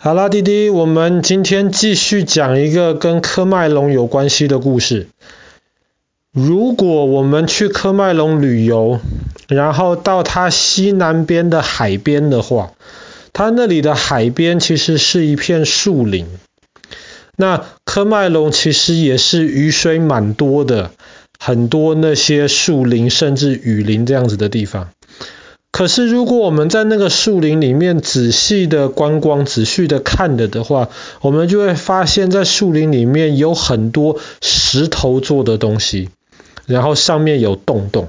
好啦，弟弟，我们今天继续讲一个跟科麦隆有关系的故事。如果我们去科麦隆旅游，然后到它西南边的海边的话，它那里的海边其实是一片树林。那科麦隆其实也是雨水蛮多的，很多那些树林甚至雨林这样子的地方。可是，如果我们在那个树林里面仔细的观光、仔细的看着的话，我们就会发现，在树林里面有很多石头做的东西，然后上面有洞洞。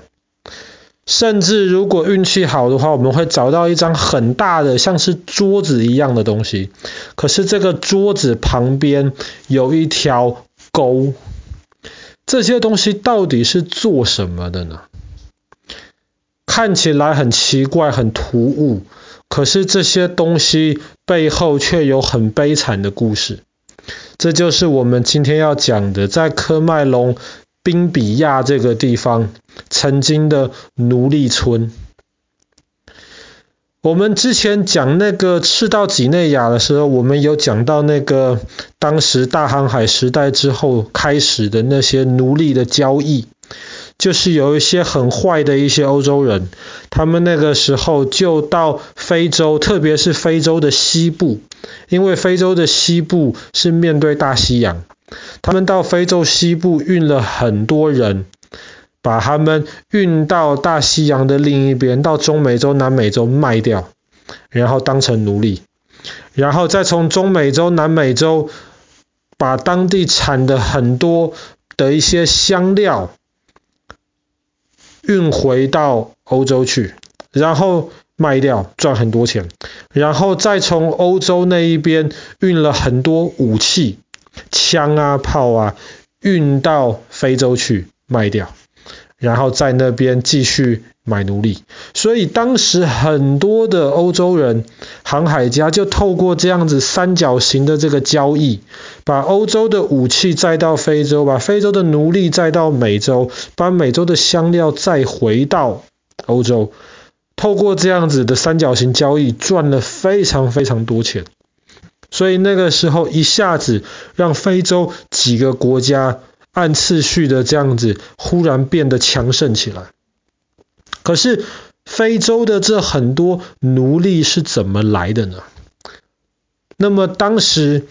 甚至如果运气好的话，我们会找到一张很大的，像是桌子一样的东西。可是这个桌子旁边有一条沟，这些东西到底是做什么的呢？看起来很奇怪、很突兀，可是这些东西背后却有很悲惨的故事。这就是我们今天要讲的，在科麦隆宾比亚这个地方曾经的奴隶村。我们之前讲那个赤道几内亚的时候，我们有讲到那个当时大航海时代之后开始的那些奴隶的交易。就是有一些很坏的一些欧洲人，他们那个时候就到非洲，特别是非洲的西部，因为非洲的西部是面对大西洋，他们到非洲西部运了很多人，把他们运到大西洋的另一边，到中美洲、南美洲卖掉，然后当成奴隶，然后再从中美洲、南美洲把当地产的很多的一些香料。运回到欧洲去，然后卖掉赚很多钱，然后再从欧洲那一边运了很多武器，枪啊炮啊，运到非洲去卖掉，然后在那边继续买奴隶。所以当时很多的欧洲人航海家就透过这样子三角形的这个交易，把欧洲的武器载到非洲，把非洲的奴隶载到美洲，把美洲的香料再回到欧洲，透过这样子的三角形交易赚了非常非常多钱。所以那个时候一下子让非洲几个国家按次序的这样子忽然变得强盛起来。可是非洲的这很多奴隶是怎么来的呢？那么当时。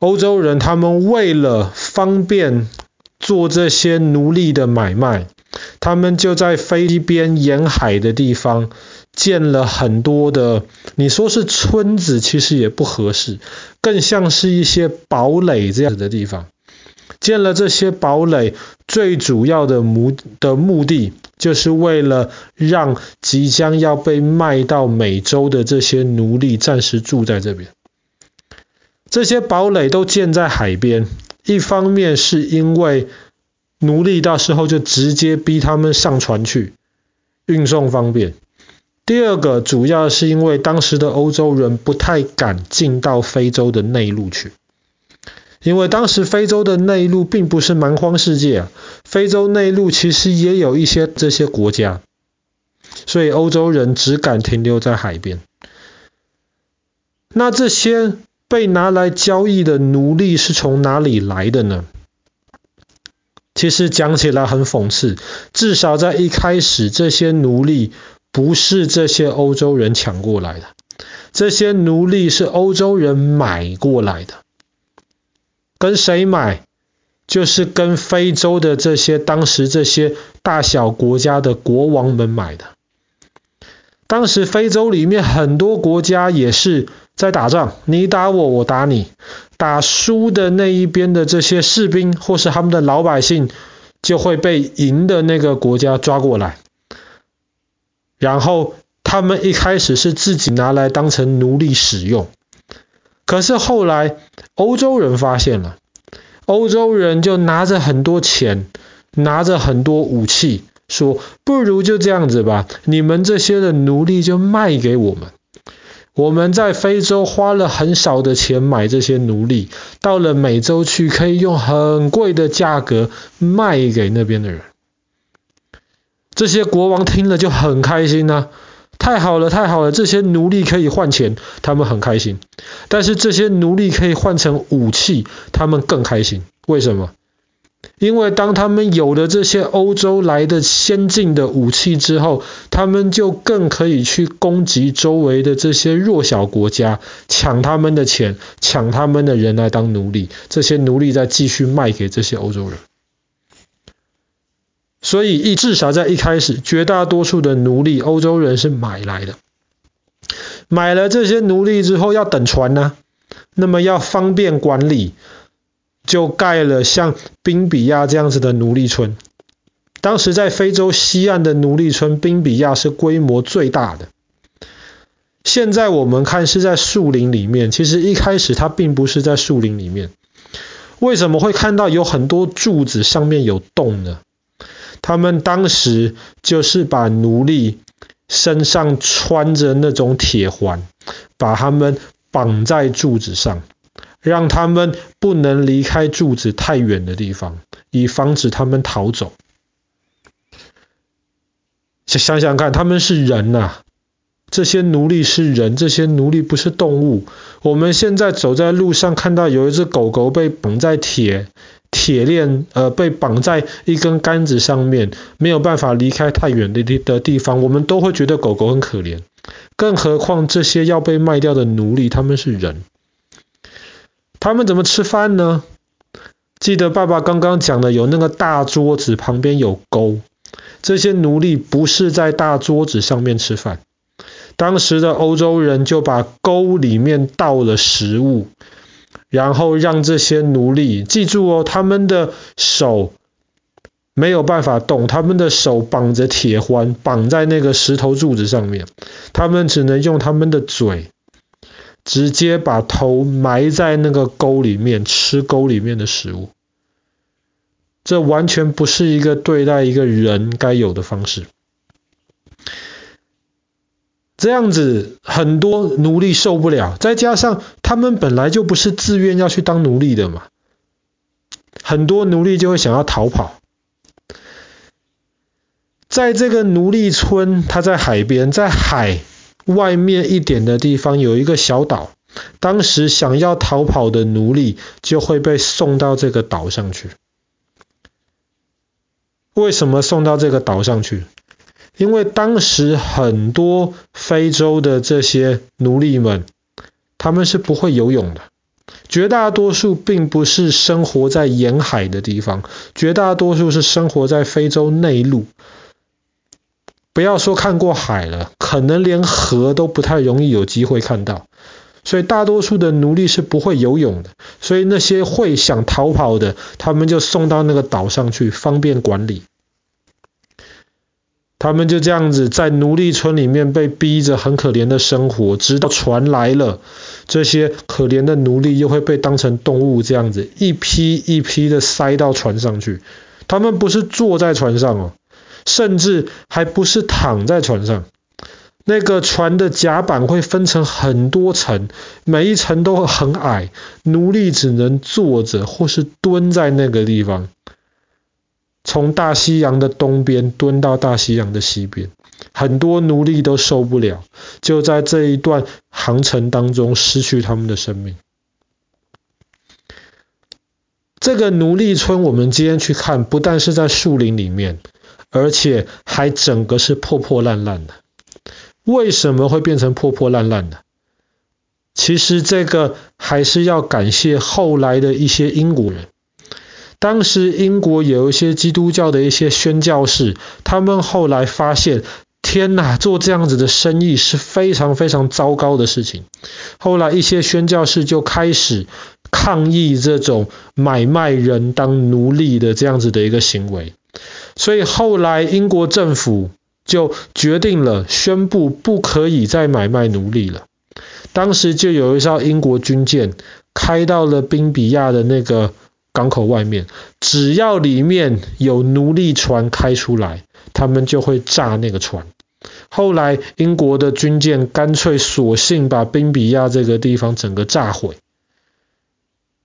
欧洲人他们为了方便做这些奴隶的买卖，他们就在非边沿海的地方建了很多的，你说是村子，其实也不合适，更像是一些堡垒这样子的地方。建了这些堡垒，最主要的目的目的，就是为了让即将要被卖到美洲的这些奴隶暂时住在这边。这些堡垒都建在海边，一方面是因为奴隶到时候就直接逼他们上船去，运送方便；第二个主要是因为当时的欧洲人不太敢进到非洲的内陆去，因为当时非洲的内陆并不是蛮荒世界啊，非洲内陆其实也有一些这些国家，所以欧洲人只敢停留在海边。那这些。被拿来交易的奴隶是从哪里来的呢？其实讲起来很讽刺，至少在一开始，这些奴隶不是这些欧洲人抢过来的，这些奴隶是欧洲人买过来的。跟谁买？就是跟非洲的这些当时这些大小国家的国王们买的。当时非洲里面很多国家也是。在打仗，你打我，我打你。打输的那一边的这些士兵或是他们的老百姓，就会被赢的那个国家抓过来。然后他们一开始是自己拿来当成奴隶使用，可是后来欧洲人发现了，欧洲人就拿着很多钱，拿着很多武器，说不如就这样子吧，你们这些的奴隶就卖给我们。我们在非洲花了很少的钱买这些奴隶，到了美洲去可以用很贵的价格卖给那边的人。这些国王听了就很开心呢、太好了，太好了，这些奴隶可以换钱，他们很开心。但是这些奴隶可以换成武器，他们更开心。为什么？因为当他们有了这些欧洲来的先进的武器之后，他们就更可以去攻击周围的这些弱小国家，抢他们的钱，抢他们的人来当奴隶。这些奴隶再继续卖给这些欧洲人。所以一至少在一开始，绝大多数的奴隶欧洲人是买来的。买了这些奴隶之后要等船呢、那么要方便管理。就盖了像宾比亚这样子的奴隶村。当时在非洲西岸的奴隶村，宾比亚是规模最大的。现在我们看是在树林里面，其实一开始它并不是在树林里面。为什么会看到有很多柱子上面有洞呢？他们当时就是把奴隶身上穿着那种铁环，把他们绑在柱子上。让他们不能离开柱子太远的地方，以防止他们逃走。想想看，他们是人呐、啊，这些奴隶是人，这些奴隶不是动物。我们现在走在路上，看到有一只狗狗被绑在铁铁链，呃，被绑在一根杆子上面，没有办法离开太远的地的地方，我们都会觉得狗狗很可怜。更何况这些要被卖掉的奴隶，他们是人。他们怎么吃饭呢？记得爸爸刚刚讲的，有那个大桌子旁边有沟，这些奴隶不是在大桌子上面吃饭。当时的欧洲人就把沟里面倒了食物，然后让这些奴隶记住哦，他们的手没有办法动，他们的手绑着铁环，绑在那个石头柱子上面，他们只能用他们的嘴。直接把头埋在那个沟里面，吃沟里面的食物，这完全不是一个对待一个人该有的方式。这样子很多奴隶受不了，再加上他们本来就不是自愿要去当奴隶的嘛，很多奴隶就会想要逃跑。在这个奴隶村，他在海边，在海。外面一点的地方有一个小岛，当时想要逃跑的奴隶就会被送到这个岛上去。为什么送到这个岛上去？因为当时很多非洲的这些奴隶们，他们是不会游泳的，绝大多数并不是生活在沿海的地方，绝大多数是生活在非洲内陆。不要说看过海了，可能连河都不太容易有机会看到，所以大多数的奴隶是不会游泳的，所以那些会想逃跑的，他们就送到那个岛上去，方便管理。他们就这样子在奴隶村里面被逼着很可怜的生活，直到船来了，这些可怜的奴隶又会被当成动物这样子一批一批的塞到船上去。他们不是坐在船上哦。甚至还不是躺在船上，那个船的甲板会分成很多层，每一层都很矮，奴隶只能坐着或是蹲在那个地方，从大西洋的东边蹲到大西洋的西边，很多奴隶都受不了，就在这一段航程当中失去他们的生命。这个奴隶村，我们今天去看，不但是在树林里面。而且还整个是破破烂烂的。为什么会变成破破烂烂的？其实这个还是要感谢后来的一些英国人。当时英国有一些基督教的一些宣教士，他们后来发现，天哪，做这样子的生意是非常非常糟糕的事情。后来一些宣教士就开始抗议这种买卖人当奴隶的这样子的一个行为。所以后来英国政府就决定了，宣布不可以再买卖奴隶了。当时就有一艘英国军舰开到了宾比亚的那个港口外面，只要里面有奴隶船开出来，他们就会炸那个船。后来英国的军舰干脆索性把宾比亚这个地方整个炸毁。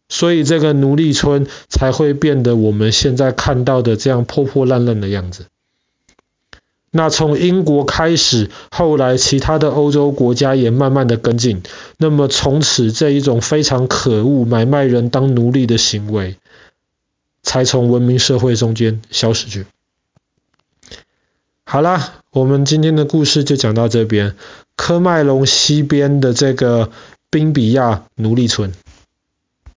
所以这个奴隶村才会变得我们现在看到的这样破破烂烂的样子。那从英国开始，后来其他的欧洲国家也慢慢的跟进。那么从此这一种非常可恶买卖人当奴隶的行为，才从文明社会中间消失去。好啦，我们今天的故事就讲到这边。科麦隆西边的这个宾比亚奴隶村。